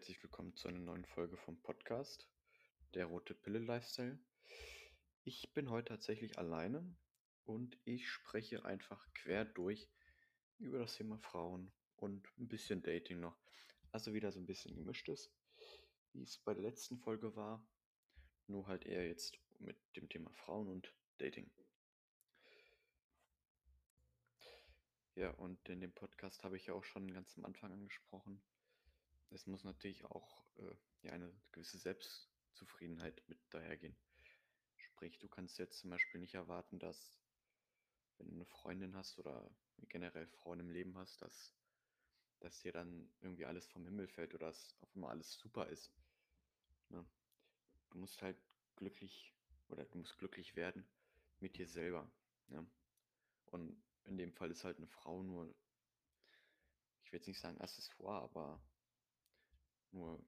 herzlich willkommen zu einer neuen Folge vom Podcast, der Rote Pille Lifestyle. Ich bin heute tatsächlich alleine und ich spreche einfach quer durch über das Thema Frauen und ein bisschen Dating noch. Also wieder so ein bisschen gemischtes, wie es bei der letzten Folge war, nur halt eher jetzt mit dem Thema Frauen und Dating. Ja, und in dem Podcast habe ich ja auch schon ganz am Anfang angesprochen. Es muss natürlich auch äh, ja, eine gewisse Selbstzufriedenheit mit dahergehen. Sprich, du kannst jetzt zum Beispiel nicht erwarten, dass, wenn du eine Freundin hast oder generell Frauen im Leben hast, dass, dass dir dann irgendwie alles vom Himmel fällt oder dass auf einmal alles super ist. Ne? Du musst halt glücklich oder du musst glücklich werden mit dir selber. Ne? Und in dem Fall ist halt eine Frau nur, ich will jetzt nicht sagen Accessoire, aber nur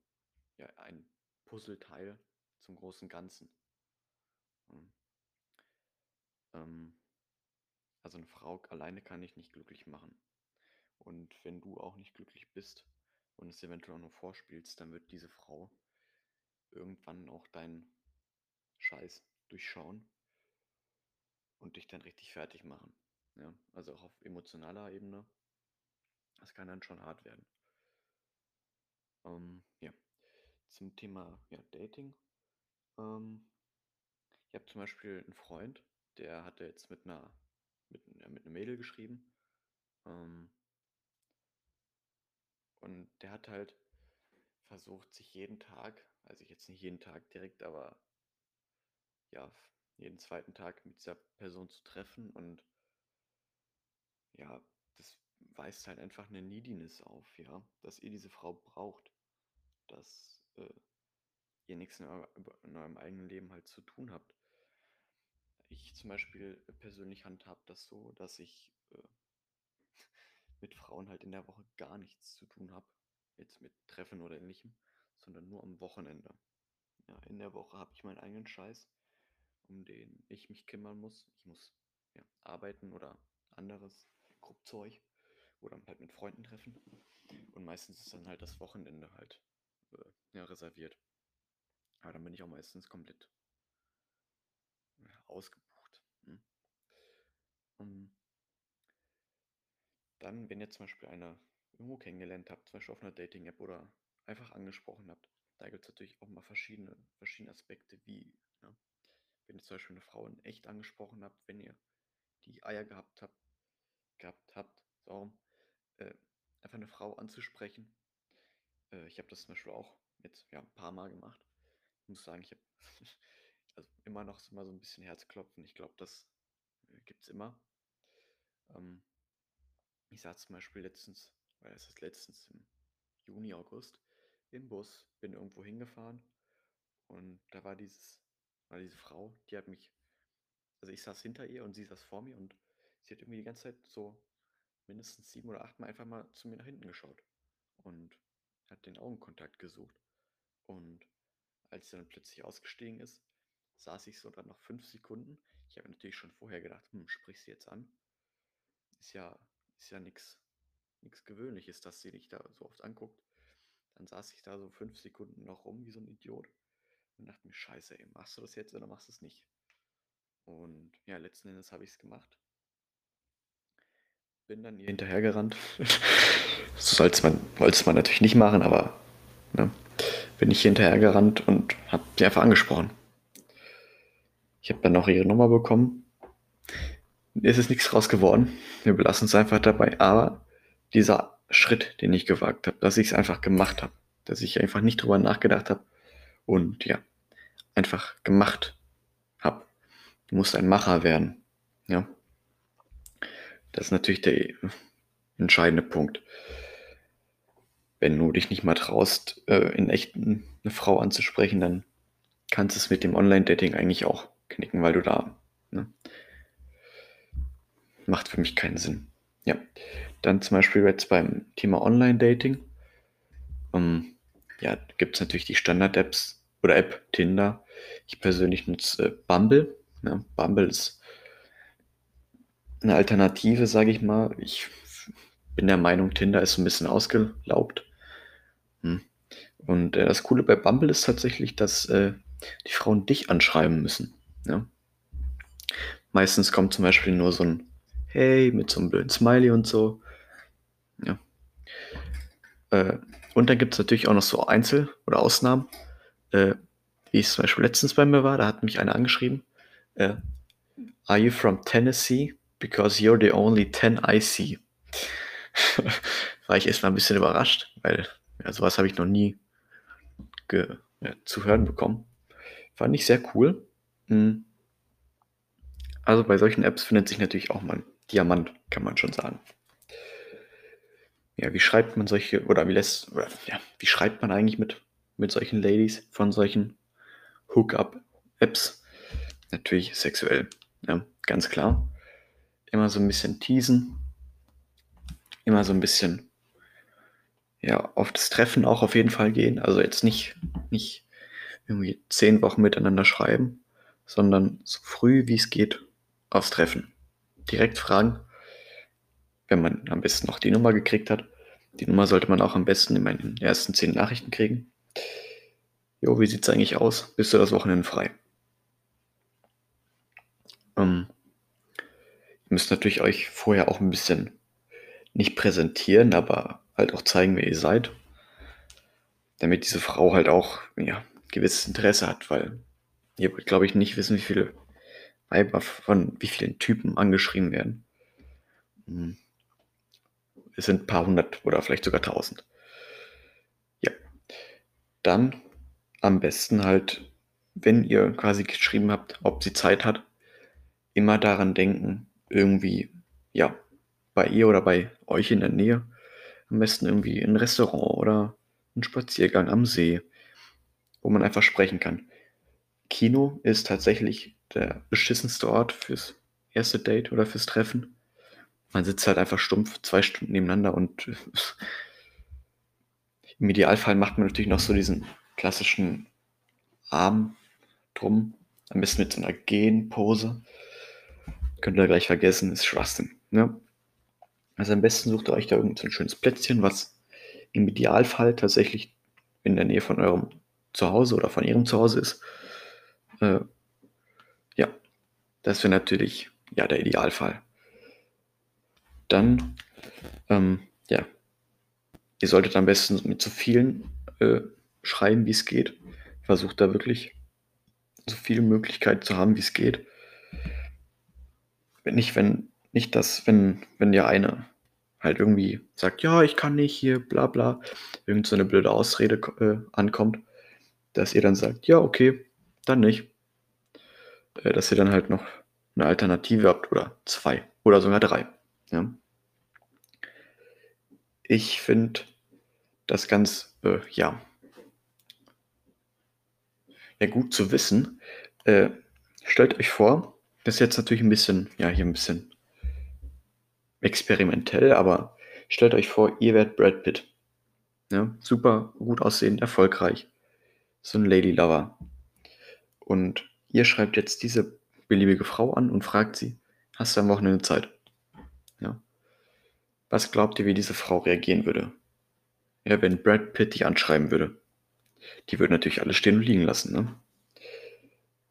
ja, ein Puzzleteil zum großen Ganzen. Hm. Ähm, also eine Frau alleine kann dich nicht glücklich machen. Und wenn du auch nicht glücklich bist und es eventuell auch nur vorspielst, dann wird diese Frau irgendwann auch deinen Scheiß durchschauen und dich dann richtig fertig machen. Ja, also auch auf emotionaler Ebene. Das kann dann schon hart werden. Ähm, ja, zum Thema ja, Dating. Ähm, ich habe zum Beispiel einen Freund, der hatte jetzt mit einer, mit, äh, mit einem Mädel geschrieben. Ähm, und der hat halt versucht, sich jeden Tag, also jetzt nicht jeden Tag direkt, aber ja, jeden zweiten Tag mit dieser Person zu treffen und ja, das weist halt einfach eine Neediness auf, ja, dass ihr diese Frau braucht, dass äh, ihr nichts in, euer, in eurem eigenen Leben halt zu tun habt. Ich zum Beispiel persönlich handhab das so, dass ich äh, mit Frauen halt in der Woche gar nichts zu tun habe, jetzt mit Treffen oder ähnlichem, sondern nur am Wochenende. Ja, in der Woche habe ich meinen eigenen Scheiß, um den ich mich kümmern muss. Ich muss ja, arbeiten oder anderes Gruppzeug oder halt mit Freunden treffen. Und meistens ist dann halt das Wochenende halt äh, ja, reserviert. Aber dann bin ich auch meistens komplett ausgebucht. Hm? Um, dann, wenn ihr zum Beispiel eine irgendwo kennengelernt habt, zum Beispiel auf einer Dating-App oder einfach angesprochen habt, da gibt es natürlich auch mal verschiedene, verschiedene Aspekte, wie, ja, wenn ihr zum Beispiel eine Frau in echt angesprochen habt, wenn ihr die Eier gehabt habt, gehabt habt, so, äh, einfach eine Frau anzusprechen. Äh, ich habe das zum Beispiel auch jetzt ja, ein paar Mal gemacht. Ich muss sagen, ich habe also immer noch mal so ein bisschen Herzklopfen. Ich glaube, das äh, gibt es immer. Ähm, ich saß zum Beispiel letztens, weil es ist letztens im Juni, August, im Bus, bin irgendwo hingefahren und da war dieses, war diese Frau, die hat mich, also ich saß hinter ihr und sie saß vor mir und sie hat irgendwie die ganze Zeit so mindestens sieben oder acht Mal einfach mal zu mir nach hinten geschaut und hat den Augenkontakt gesucht. Und als sie dann plötzlich ausgestiegen ist, saß ich so dann noch fünf Sekunden. Ich habe natürlich schon vorher gedacht, hm, sprich sie jetzt an. Ist ja, ist ja nichts Gewöhnliches, dass sie dich da so oft anguckt. Dann saß ich da so fünf Sekunden noch rum wie so ein Idiot und dachte mir, scheiße, ey, machst du das jetzt oder machst du es nicht? Und ja, letzten Endes habe ich es gemacht. Bin dann ihr hinterhergerannt. das sollte man, man natürlich nicht machen, aber ne, bin ich hinterhergerannt und habe sie einfach angesprochen. Ich habe dann auch ihre Nummer bekommen. Es ist nichts raus geworden. Wir belassen es einfach dabei. Aber dieser Schritt, den ich gewagt habe, dass ich es einfach gemacht habe, dass ich einfach nicht drüber nachgedacht habe und ja, einfach gemacht habe. Du musst ein Macher werden. Ja. Das ist natürlich der entscheidende Punkt. Wenn du dich nicht mal traust, äh, in echt eine Frau anzusprechen, dann kannst du es mit dem Online-Dating eigentlich auch knicken, weil du da. Ne? Macht für mich keinen Sinn. Ja. Dann zum Beispiel jetzt beim Thema Online-Dating. Ähm, ja, gibt es natürlich die Standard-Apps oder App Tinder. Ich persönlich nutze äh, Bumble. Ja, Bumble ist eine Alternative, sage ich mal. Ich bin der Meinung, Tinder ist ein bisschen ausgelaugt. Hm. Und äh, das Coole bei Bumble ist tatsächlich, dass äh, die Frauen dich anschreiben müssen. Ja? Meistens kommt zum Beispiel nur so ein Hey mit so einem blöden Smiley und so. Ja. Äh, und dann gibt es natürlich auch noch so Einzel- oder Ausnahmen. Äh, wie es zum Beispiel letztens bei mir war, da hat mich einer angeschrieben. Äh, Are you from Tennessee? Because you're the only 10 I see. war ich erstmal ein bisschen überrascht, weil ja, sowas habe ich noch nie ja, zu hören bekommen. Fand ich sehr cool. Hm. Also bei solchen Apps findet sich natürlich auch mal ein Diamant, kann man schon sagen. Ja, wie schreibt man solche, oder wie lässt, oder ja, wie schreibt man eigentlich mit, mit solchen Ladies von solchen Hookup-Apps? Natürlich sexuell, ja, ganz klar. Immer so ein bisschen teasen, immer so ein bisschen ja, auf das Treffen auch auf jeden Fall gehen. Also jetzt nicht, nicht irgendwie zehn Wochen miteinander schreiben, sondern so früh wie es geht aufs Treffen. Direkt fragen, wenn man am besten noch die Nummer gekriegt hat. Die Nummer sollte man auch am besten in meinen ersten zehn Nachrichten kriegen. Jo, wie sieht's eigentlich aus? Bist du das Wochenende frei? Ähm, müsst natürlich euch vorher auch ein bisschen nicht präsentieren, aber halt auch zeigen, wer ihr seid. Damit diese Frau halt auch, ja, gewisses Interesse hat, weil ihr wollt, glaube ich, nicht wissen, wie viele Weiber von wie vielen Typen angeschrieben werden. Hm. Es sind ein paar hundert oder vielleicht sogar tausend. Ja. Dann am besten halt, wenn ihr quasi geschrieben habt, ob sie Zeit hat, immer daran denken, irgendwie, ja, bei ihr oder bei euch in der Nähe am besten irgendwie ein Restaurant oder ein Spaziergang am See, wo man einfach sprechen kann. Kino ist tatsächlich der beschissenste Ort fürs erste Date oder fürs Treffen. Man sitzt halt einfach stumpf zwei Stunden nebeneinander und im Idealfall macht man natürlich noch so diesen klassischen Arm drum, am besten mit so einer Genpose. Könnt ihr gleich vergessen, ist Schwachsinn. Ne? Also am besten sucht ihr euch da irgendein schönes Plätzchen, was im Idealfall tatsächlich in der Nähe von eurem Zuhause oder von ihrem Zuhause ist. Äh, ja, das wäre natürlich ja der Idealfall. Dann, ähm, ja, ihr solltet am besten mit so vielen äh, schreiben, wie es geht. Versucht da wirklich so viele Möglichkeiten zu haben, wie es geht. Wenn nicht, wenn nicht das, wenn, wenn der eine halt irgendwie sagt, ja, ich kann nicht hier, bla bla, irgend so eine blöde Ausrede äh, ankommt, dass ihr dann sagt, ja, okay, dann nicht. Äh, dass ihr dann halt noch eine Alternative habt oder zwei oder sogar drei. Ja. Ich finde das ganz, äh, ja, ja, gut zu wissen. Äh, stellt euch vor, das ist jetzt natürlich ein bisschen, ja, hier ein bisschen experimentell, aber stellt euch vor, ihr werdet Brad Pitt. Ja, super gut aussehend, erfolgreich. So ein Lady Lover. Und ihr schreibt jetzt diese beliebige Frau an und fragt sie, hast du am Wochenende Zeit? Ja. Was glaubt ihr, wie diese Frau reagieren würde? Ja, wenn Brad Pitt dich anschreiben würde. Die würde natürlich alles stehen und liegen lassen, ne?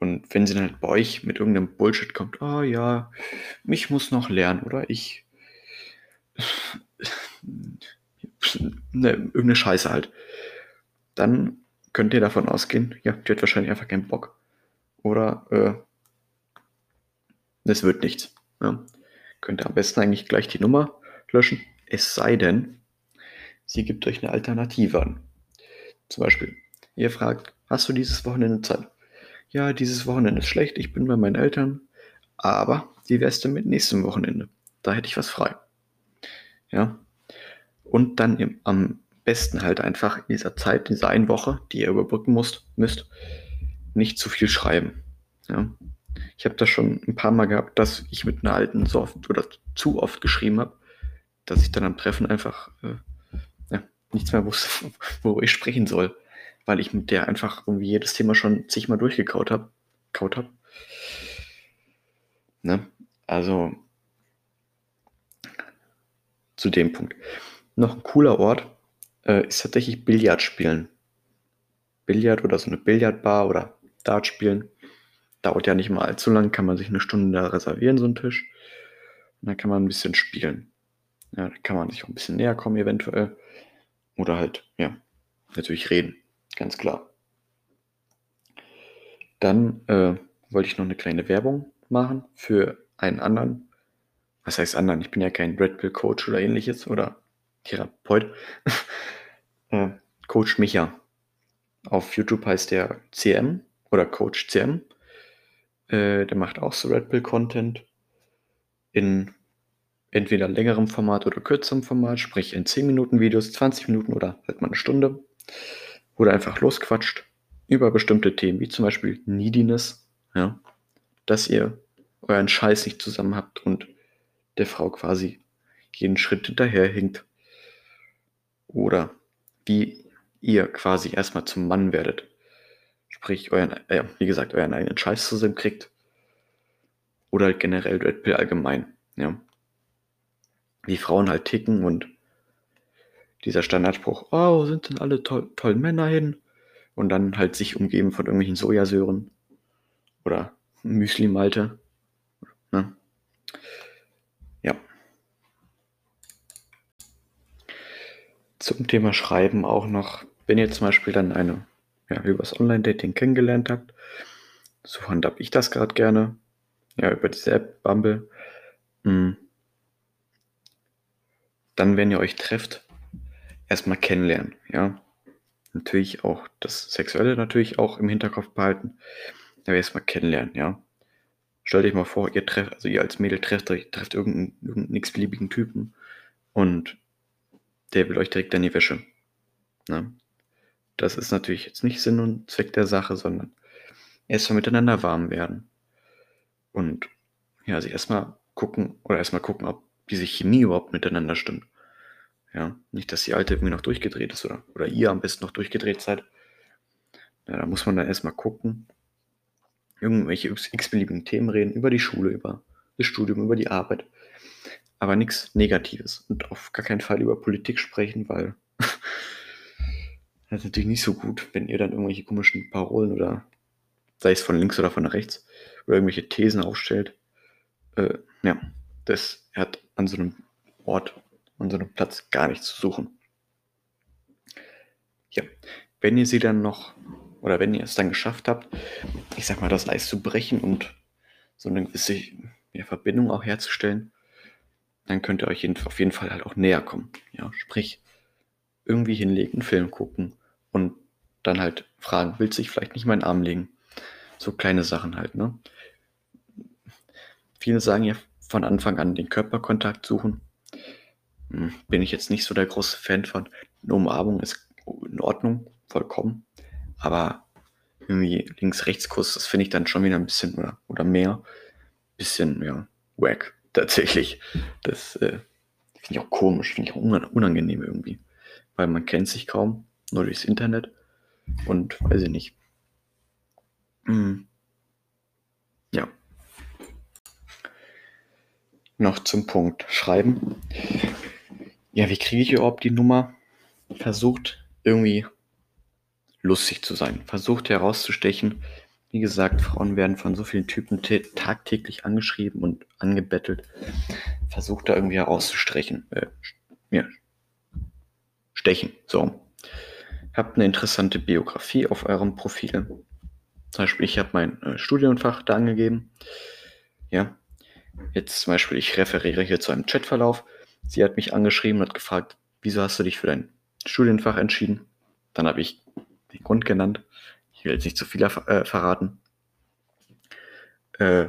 Und wenn sie dann halt bei euch mit irgendeinem Bullshit kommt, oh ja, mich muss noch lernen oder ich ne, irgendeine Scheiße halt, dann könnt ihr davon ausgehen, ja, die hat wahrscheinlich einfach keinen Bock. Oder äh, es wird nichts. Ja. Könnt ihr am besten eigentlich gleich die Nummer löschen, es sei denn, sie gibt euch eine Alternative an. Zum Beispiel, ihr fragt, hast du dieses Wochenende Zeit? Ja, dieses Wochenende ist schlecht, ich bin bei meinen Eltern, aber wie wär's denn mit nächstem Wochenende? Da hätte ich was frei. Ja. Und dann im, am besten halt einfach in dieser Zeit, in dieser einen Woche, die ihr überbrücken musst, müsst, nicht zu viel schreiben. Ja. Ich habe das schon ein paar Mal gehabt, dass ich mit einer alten so oft oder zu oft geschrieben habe, dass ich dann am Treffen einfach äh, ja, nichts mehr wusste, worüber ich sprechen soll, weil ich mit der einfach irgendwie jedes Thema schon zigmal durchgekaut habe. Kaut hab. Ne? Also zu dem Punkt. Noch ein cooler Ort äh, ist tatsächlich Billard spielen. Billard oder so eine Billardbar oder Dart spielen. Dauert ja nicht mal allzu lang, kann man sich eine Stunde da reservieren, so einen Tisch. Und dann kann man ein bisschen spielen. Ja, da kann man sich auch ein bisschen näher kommen, eventuell. Oder halt, ja, natürlich reden, ganz klar. Dann äh, wollte ich noch eine kleine Werbung machen für einen anderen. Was heißt anderen? Ich bin ja kein Red Pill Coach oder ähnliches oder Therapeut. äh, Coach Micha. Auf YouTube heißt der CM oder Coach CM. Äh, der macht auch so Red Pill Content in entweder längerem Format oder kürzerem Format, sprich in 10 Minuten Videos, 20 Minuten oder halt mal eine Stunde, wo er einfach losquatscht über bestimmte Themen, wie zum Beispiel Neediness, ja, dass ihr euren Scheiß nicht zusammen habt und der Frau quasi jeden Schritt hinterherhinkt. Oder wie ihr quasi erstmal zum Mann werdet. Sprich, euren, äh, wie gesagt, euren eigenen Scheiß zusammen kriegt. Oder generell Red Pill allgemein, ja. Wie Frauen halt ticken und dieser Standardspruch, oh, sind denn alle to tollen Männer hin? und dann halt sich umgeben von irgendwelchen Sojasöhren oder Müsli-Malte. Ne? Ja. Zum Thema Schreiben auch noch, wenn ihr zum Beispiel dann eine, ja, übers Online-Dating kennengelernt habt, so handhab ich das gerade gerne, ja, über diese App Bumble, hm. dann, wenn ihr euch trefft, erstmal kennenlernen, ja natürlich auch das Sexuelle natürlich auch im Hinterkopf behalten. Aber erstmal kennenlernen, ja. Stellt euch mal vor, ihr trefft, also ihr als Mädel trefft euch, trefft irgendeinen, irgendeinen x-beliebigen Typen und der will euch direkt an die Wäsche. Ne? Das ist natürlich jetzt nicht Sinn und Zweck der Sache, sondern erstmal miteinander warm werden. Und ja, sich erstmal gucken oder erstmal gucken, ob diese Chemie überhaupt miteinander stimmt. Ja, nicht, dass die alte irgendwie noch durchgedreht ist oder, oder ihr am besten noch durchgedreht seid. Ja, da muss man dann erstmal gucken. Irgendwelche x-beliebigen Themen reden, über die Schule, über das Studium, über die Arbeit. Aber nichts Negatives. Und auf gar keinen Fall über Politik sprechen, weil das ist natürlich nicht so gut, wenn ihr dann irgendwelche komischen Parolen oder sei es von links oder von rechts oder irgendwelche Thesen aufstellt. Äh, ja, das hat an so einem Ort einem Platz gar nichts zu suchen. Ja, wenn ihr sie dann noch, oder wenn ihr es dann geschafft habt, ich sag mal, das Eis zu brechen und so eine gewisse ja, Verbindung auch herzustellen, dann könnt ihr euch auf jeden Fall halt auch näher kommen. Ja, sprich, irgendwie hinlegen, einen Film gucken und dann halt fragen, willst du dich vielleicht nicht meinen Arm legen? So kleine Sachen halt, ne? Viele sagen ja von Anfang an den Körperkontakt suchen. Hm, bin ich jetzt nicht so der große Fan von. Eine Umarmung ist in Ordnung, vollkommen. Aber irgendwie Links-Rechts-Kurs, das finde ich dann schon wieder ein bisschen oder, oder mehr. Bisschen, ja, wack, tatsächlich. Das äh, finde ich auch komisch, finde ich auch unangenehm irgendwie. Weil man kennt sich kaum, nur durchs Internet. Und weiß ich nicht. Hm. Ja. Noch zum Punkt Schreiben. Ja, wie kriege ich überhaupt die Nummer? Versucht irgendwie lustig zu sein. Versucht herauszustechen. Wie gesagt, Frauen werden von so vielen Typen tagtäglich angeschrieben und angebettelt. Versucht da irgendwie herauszustechen. Äh, ja. Stechen. So. Habt eine interessante Biografie auf eurem Profil. Zum Beispiel, ich habe mein äh, Studienfach da angegeben. Ja. Jetzt zum Beispiel, ich referiere hier zu einem Chatverlauf. Sie hat mich angeschrieben und hat gefragt, wieso hast du dich für dein Studienfach entschieden? Dann habe ich den Grund genannt. Ich will jetzt nicht zu viel äh, verraten. Äh,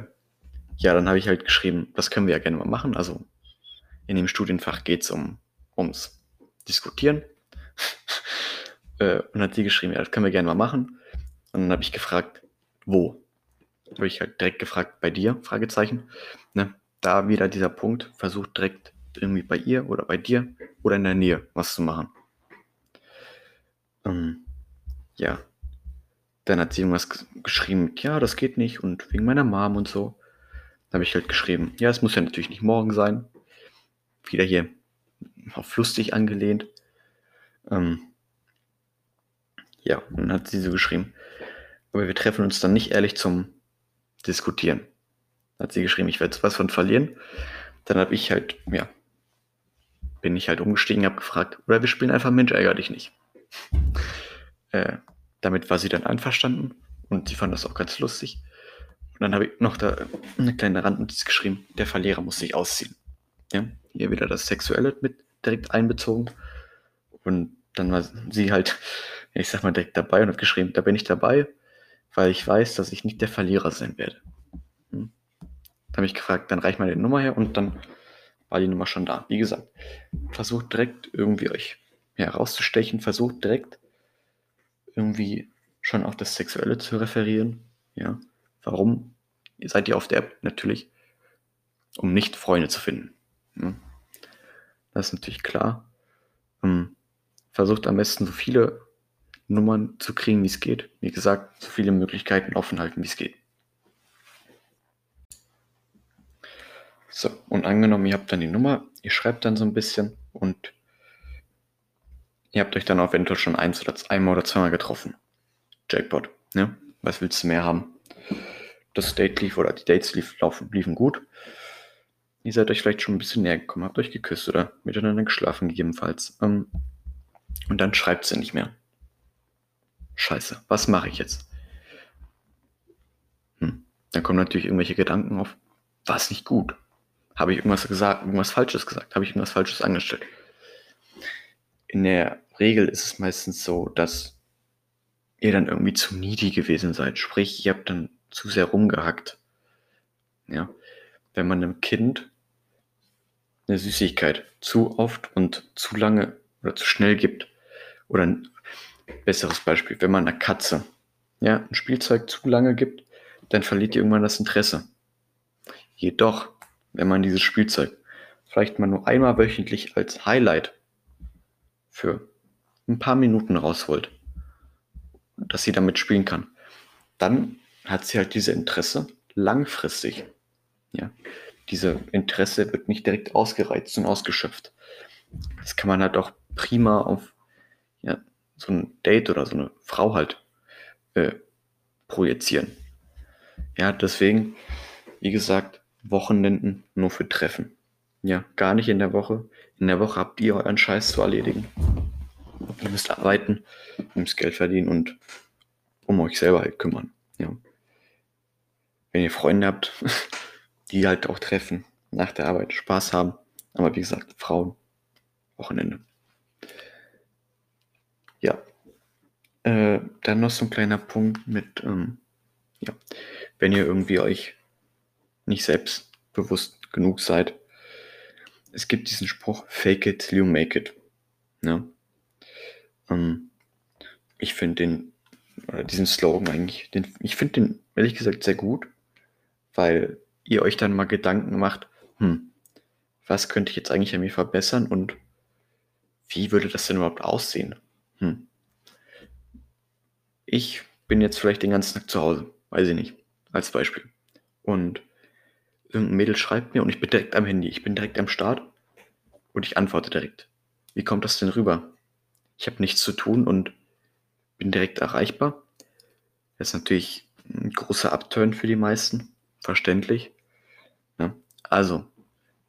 ja, dann habe ich halt geschrieben, das können wir ja gerne mal machen. Also in dem Studienfach geht es um, ums Diskutieren. äh, und hat sie geschrieben, ja, das können wir gerne mal machen. Und dann habe ich gefragt, wo? Habe ich halt direkt gefragt, bei dir? Fragezeichen. Ne? Da wieder dieser Punkt, versucht direkt irgendwie bei ihr oder bei dir oder in der Nähe was zu machen. Ähm, ja. Dann hat sie irgendwas geschrieben, ja, das geht nicht und wegen meiner Mom und so. Da habe ich halt geschrieben, ja, es muss ja natürlich nicht morgen sein. Wieder hier auf lustig angelehnt. Ähm, Ja, und dann hat sie so geschrieben, aber wir treffen uns dann nicht ehrlich zum Diskutieren. Dann hat sie geschrieben, ich werde was von verlieren. Dann habe ich halt, ja, bin ich halt umgestiegen, habe gefragt, oder wir spielen einfach Mensch, ärger dich nicht. Äh, damit war sie dann einverstanden und sie fand das auch ganz lustig. Und dann habe ich noch da eine kleine Randnotiz geschrieben, der Verlierer muss sich ausziehen. Ja, hier wieder das Sexuelle mit direkt einbezogen. Und dann war sie halt, ich sag mal, direkt dabei und hat geschrieben, da bin ich dabei, weil ich weiß, dass ich nicht der Verlierer sein werde. Hm. Da habe ich gefragt, dann reich mal die Nummer her und dann war die Nummer schon da. Wie gesagt, versucht direkt irgendwie euch herauszustechen, versucht direkt irgendwie schon auf das Sexuelle zu referieren. Ja, warum seid ihr auf der App? Natürlich, um nicht Freunde zu finden. Ja. Das ist natürlich klar. Ähm, versucht am besten so viele Nummern zu kriegen, wie es geht. Wie gesagt, so viele Möglichkeiten offen halten, wie es geht. So, und angenommen, ihr habt dann die Nummer, ihr schreibt dann so ein bisschen und ihr habt euch dann eventuell schon eins oder einmal oder zweimal getroffen. Jackpot, ne? Was willst du mehr haben? Das Date lief oder die Dates lief, laufen, liefen gut. Ihr seid euch vielleicht schon ein bisschen näher gekommen, habt euch geküsst oder miteinander geschlafen, gegebenenfalls. Ähm, und dann schreibt sie nicht mehr. Scheiße, was mache ich jetzt? Hm. Dann kommen natürlich irgendwelche Gedanken auf. War es nicht gut? Habe ich irgendwas gesagt, irgendwas Falsches gesagt? Habe ich irgendwas Falsches angestellt? In der Regel ist es meistens so, dass ihr dann irgendwie zu needy gewesen seid. Sprich, ihr habt dann zu sehr rumgehackt. Ja. Wenn man einem Kind eine Süßigkeit zu oft und zu lange oder zu schnell gibt, oder ein besseres Beispiel, wenn man einer Katze ja, ein Spielzeug zu lange gibt, dann verliert ihr irgendwann das Interesse. Jedoch, wenn man dieses Spielzeug vielleicht mal nur einmal wöchentlich als Highlight für ein paar Minuten rausholt, dass sie damit spielen kann, dann hat sie halt diese Interesse langfristig. Ja, diese Interesse wird nicht direkt ausgereizt und ausgeschöpft. Das kann man halt auch prima auf ja, so ein Date oder so eine Frau halt äh, projizieren. Ja, deswegen, wie gesagt, Wochenenden nur für Treffen. Ja, gar nicht in der Woche. In der Woche habt ihr euren Scheiß zu erledigen. Ihr müsst arbeiten, ihr müsst Geld verdienen und um euch selber halt kümmern. Ja. Wenn ihr Freunde habt, die halt auch treffen, nach der Arbeit Spaß haben. Aber wie gesagt, Frauen, Wochenende. Ja. Äh, dann noch so ein kleiner Punkt mit, ähm, ja, wenn ihr irgendwie euch nicht selbstbewusst genug seid. Es gibt diesen Spruch, fake it till you make it. Ne? Ähm, ich finde den, oder diesen Slogan eigentlich, den, ich finde den ehrlich gesagt sehr gut, weil ihr euch dann mal Gedanken macht, hm, was könnte ich jetzt eigentlich an mir verbessern und wie würde das denn überhaupt aussehen? Hm. Ich bin jetzt vielleicht den ganzen Tag zu Hause, weiß ich nicht, als Beispiel. Und irgendein Mädel schreibt mir und ich bin direkt am Handy, ich bin direkt am Start und ich antworte direkt. Wie kommt das denn rüber? Ich habe nichts zu tun und bin direkt erreichbar. Das ist natürlich ein großer Abturn für die meisten, verständlich. Ja, also,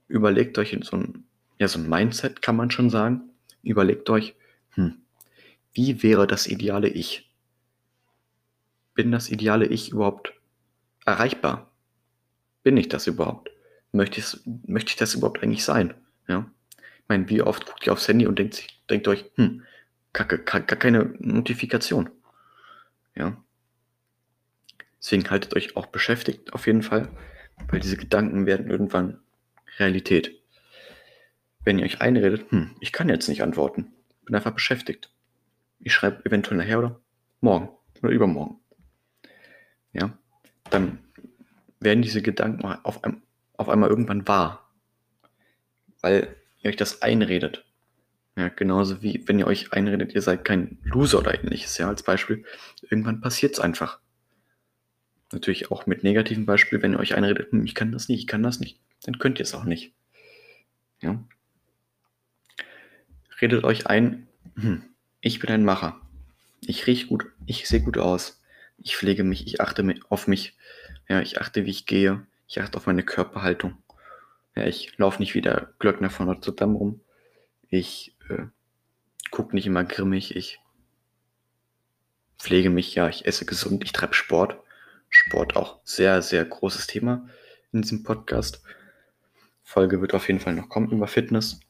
überlegt euch in so ein, ja, so ein Mindset, kann man schon sagen. Überlegt euch, hm, wie wäre das ideale Ich? Bin das ideale Ich überhaupt erreichbar? Bin ich das überhaupt? Möchte ich, möchte ich das überhaupt eigentlich sein? Ja? Ich meine, wie oft guckt ihr aufs Handy und denkt, denkt euch, hm, kacke, gar keine Notifikation. Ja. Deswegen haltet euch auch beschäftigt, auf jeden Fall, weil diese Gedanken werden irgendwann Realität. Wenn ihr euch einredet, hm, ich kann jetzt nicht antworten, bin einfach beschäftigt, ich schreibe eventuell nachher oder morgen oder übermorgen. Ja, dann werden diese Gedanken auf, ein, auf einmal irgendwann wahr, weil ihr euch das einredet. Ja, genauso wie wenn ihr euch einredet, ihr seid kein Loser oder ähnliches, ja, als Beispiel. Irgendwann passiert es einfach. Natürlich auch mit negativen Beispielen, wenn ihr euch einredet, hm, ich kann das nicht, ich kann das nicht, dann könnt ihr es auch nicht. Ja. Redet euch ein, hm, ich bin ein Macher. ich rieche gut, ich sehe gut aus. Ich pflege mich, ich achte auf mich. Ja, ich achte, wie ich gehe. Ich achte auf meine Körperhaltung. Ja, ich laufe nicht wie der Glöckner von Notre Dame rum. Ich äh, gucke nicht immer grimmig. Ich pflege mich, ja, ich esse gesund, ich treibe Sport. Sport auch sehr, sehr großes Thema in diesem Podcast. Folge wird auf jeden Fall noch kommen über Fitness.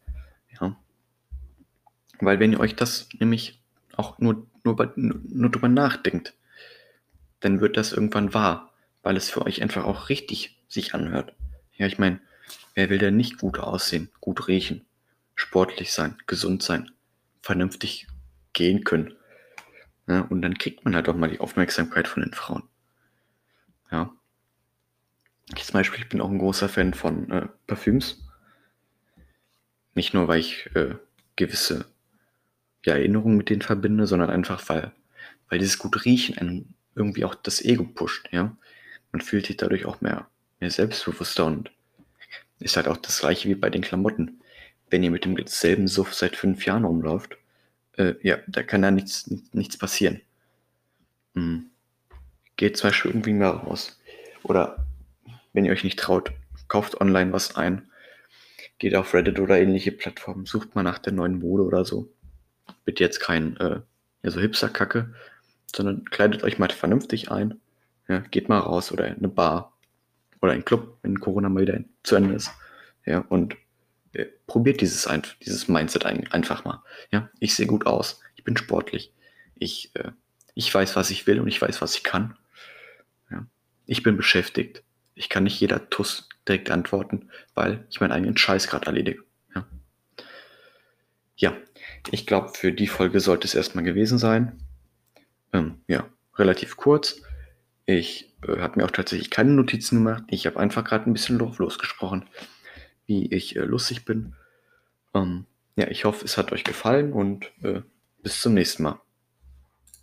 Ja. Weil wenn ihr euch das nämlich auch nur, nur, nur drüber nachdenkt, dann wird das irgendwann wahr, weil es für euch einfach auch richtig sich anhört. Ja, ich meine, wer will denn nicht gut aussehen, gut riechen, sportlich sein, gesund sein, vernünftig gehen können? Ja, und dann kriegt man halt auch mal die Aufmerksamkeit von den Frauen. Ja. Ich zum Beispiel bin auch ein großer Fan von äh, Parfüms. Nicht nur, weil ich äh, gewisse ja, Erinnerungen mit denen verbinde, sondern einfach, weil, weil dieses gut Riechen einen irgendwie auch das Ego pusht, ja. Man fühlt sich dadurch auch mehr, mehr selbstbewusster und ist halt auch das gleiche wie bei den Klamotten. Wenn ihr mit demselben Suff seit fünf Jahren rumläuft, äh, ja, da kann da nichts, nichts passieren. Hm. Geht zum Beispiel irgendwie mal raus. Oder wenn ihr euch nicht traut, kauft online was ein. Geht auf Reddit oder ähnliche Plattformen, sucht mal nach der neuen Mode oder so. Bitte jetzt kein äh, ja, so Hipster-Kacke, sondern kleidet euch mal vernünftig ein. Ja, geht mal raus oder in eine Bar oder in einen Club, wenn Corona mal wieder zu Ende ist. Ja, und äh, probiert dieses, dieses Mindset ein, einfach mal. Ja, ich sehe gut aus, ich bin sportlich, ich, äh, ich weiß, was ich will und ich weiß, was ich kann. Ja, ich bin beschäftigt. Ich kann nicht jeder Tuss direkt antworten, weil ich meinen eigenen Scheiß gerade erledige. Ja. ja, ich glaube, für die Folge sollte es erstmal gewesen sein. Ähm, ja, relativ kurz. Ich äh, habe mir auch tatsächlich keine Notizen gemacht. Ich habe einfach gerade ein bisschen losgesprochen, wie ich äh, lustig bin. Ähm, ja, ich hoffe, es hat euch gefallen und äh, bis zum nächsten Mal.